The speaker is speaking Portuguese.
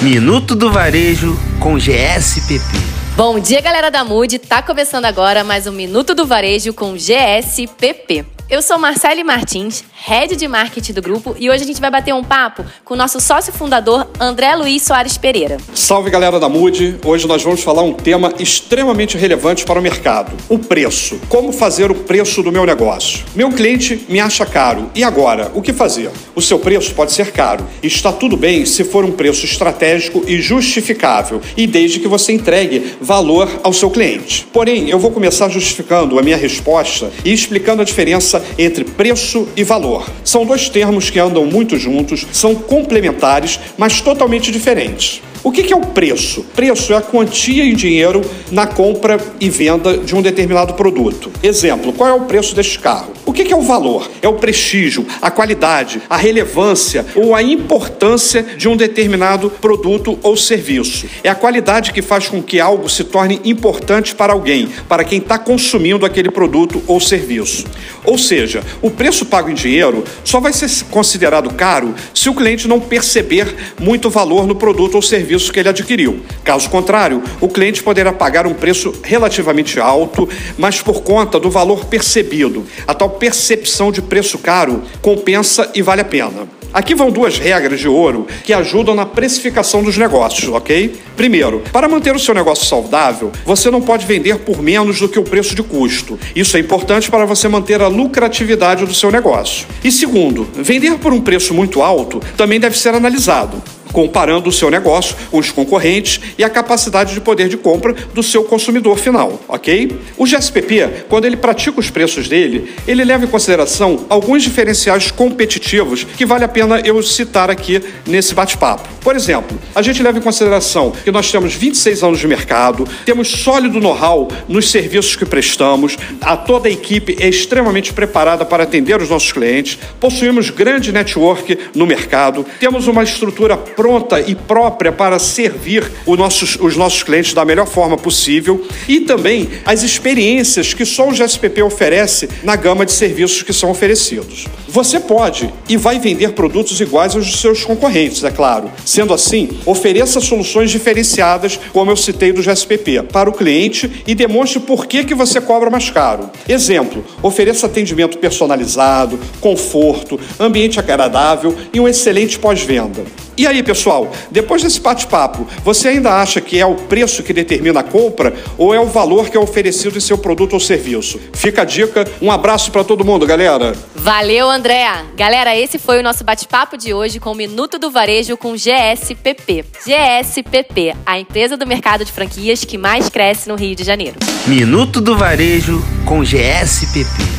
Minuto do Varejo com GSPP. Bom dia, galera da Mood. Tá começando agora mais um Minuto do Varejo com GSPP. Eu sou Marcele Martins, head de marketing do grupo, e hoje a gente vai bater um papo com o nosso sócio fundador, André Luiz Soares Pereira. Salve galera da Mood! Hoje nós vamos falar um tema extremamente relevante para o mercado: o preço. Como fazer o preço do meu negócio? Meu cliente me acha caro, e agora? O que fazer? O seu preço pode ser caro, está tudo bem se for um preço estratégico e justificável, e desde que você entregue valor ao seu cliente. Porém, eu vou começar justificando a minha resposta e explicando a diferença diferença entre preço e valor. São dois termos que andam muito juntos, são complementares, mas totalmente diferentes. O que é o preço? Preço é a quantia em dinheiro na compra e venda de um determinado produto. Exemplo, qual é o preço deste carro? O que é o valor? É o prestígio, a qualidade, a relevância ou a importância de um determinado produto ou serviço. É a qualidade que faz com que algo se torne importante para alguém, para quem está consumindo aquele produto ou serviço. Ou seja, o preço pago em dinheiro só vai ser considerado caro se o cliente não perceber muito valor no produto ou serviço que ele adquiriu. Caso contrário, o cliente poderá pagar um preço relativamente alto, mas por conta do valor percebido. A tal percepção de preço caro compensa e vale a pena. Aqui vão duas regras de ouro que ajudam na precificação dos negócios, ok? Primeiro, para manter o seu negócio saudável, você não pode vender por menos do que o preço de custo. Isso é importante para você manter a lucratividade do seu negócio. E segundo, vender por um preço muito alto também deve ser analisado comparando o seu negócio com os concorrentes e a capacidade de poder de compra do seu consumidor final, ok? O GSPP, quando ele pratica os preços dele, ele leva em consideração alguns diferenciais competitivos que vale a pena eu citar aqui nesse bate-papo. Por exemplo, a gente leva em consideração que nós temos 26 anos de mercado, temos sólido know-how nos serviços que prestamos, a toda a equipe é extremamente preparada para atender os nossos clientes, possuímos grande network no mercado, temos uma estrutura pronta e própria para servir os nossos, os nossos clientes da melhor forma possível e também as experiências que só o GSPP oferece na gama de serviços que são oferecidos. Você pode e vai vender produtos iguais aos dos seus concorrentes, é claro. Sendo assim, ofereça soluções diferenciadas, como eu citei do GSPP, para o cliente e demonstre por que, que você cobra mais caro. Exemplo, ofereça atendimento personalizado, conforto, ambiente agradável e um excelente pós-venda. E aí, pessoal, depois desse bate-papo, você ainda acha que é o preço que determina a compra ou é o valor que é oferecido em seu produto ou serviço? Fica a dica. Um abraço para todo mundo, galera. Valeu, Andréa. Galera, esse foi o nosso bate-papo de hoje com o Minuto do Varejo com GSPP. GSPP, a empresa do mercado de franquias que mais cresce no Rio de Janeiro. Minuto do Varejo com GSPP.